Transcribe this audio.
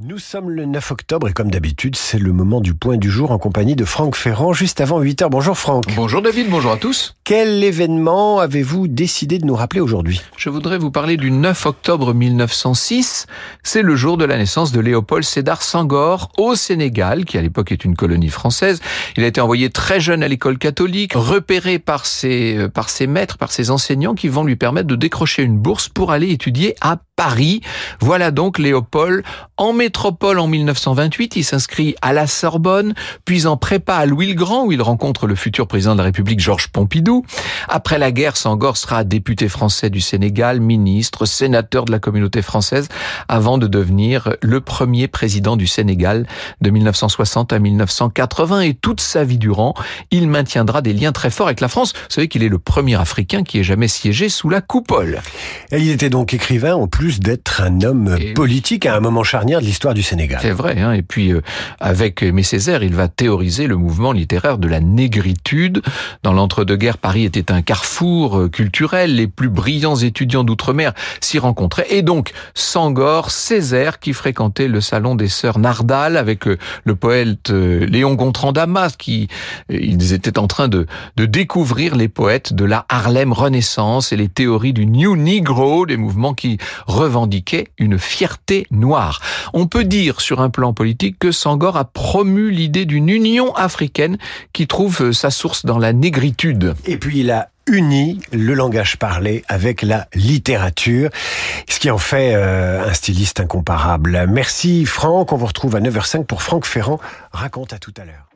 Nous sommes le 9 octobre et comme d'habitude, c'est le moment du point du jour en compagnie de Franck Ferrand juste avant 8h. Bonjour Franck. Bonjour David, bonjour à tous. Quel événement avez-vous décidé de nous rappeler aujourd'hui? Je voudrais vous parler du 9 octobre 1906. C'est le jour de la naissance de Léopold Sédar Senghor au Sénégal, qui à l'époque est une colonie française. Il a été envoyé très jeune à l'école catholique, repéré par ses, euh, par ses maîtres, par ses enseignants qui vont lui permettre de décrocher une bourse pour aller étudier à Paris. Voilà donc Léopold en métropole en 1928. Il s'inscrit à la Sorbonne, puis en prépa à Louis le Grand où il rencontre le futur président de la République Georges Pompidou. Après la guerre, Sangor sera député français du Sénégal, ministre, sénateur de la communauté française avant de devenir le premier président du Sénégal de 1960 à 1980 et toute sa vie durant, il maintiendra des liens très forts avec la France. Vous savez qu'il est le premier Africain qui ait jamais siégé sous la coupole. Et il était donc écrivain en plus d'être un homme politique à un moment charnière de l'histoire du Sénégal. C'est vrai, hein et puis euh, avec Aimé Césaire, il va théoriser le mouvement littéraire de la négritude. Dans l'entre-deux-guerres, Paris était un carrefour euh, culturel, les plus brillants étudiants d'outre-mer s'y rencontraient, et donc Sangor, Césaire, qui fréquentait le salon des sœurs Nardal avec euh, le poète Léon Gontran Damas, qui ils étaient en train de, de découvrir les poètes de la Harlem Renaissance et les théories du New Negro, des mouvements qui revendiquait une fierté noire. On peut dire sur un plan politique que Sangor a promu l'idée d'une union africaine qui trouve sa source dans la négritude. Et puis il a uni le langage parlé avec la littérature, ce qui en fait euh, un styliste incomparable. Merci Franck, on vous retrouve à 9h05 pour Franck Ferrand raconte à tout à l'heure.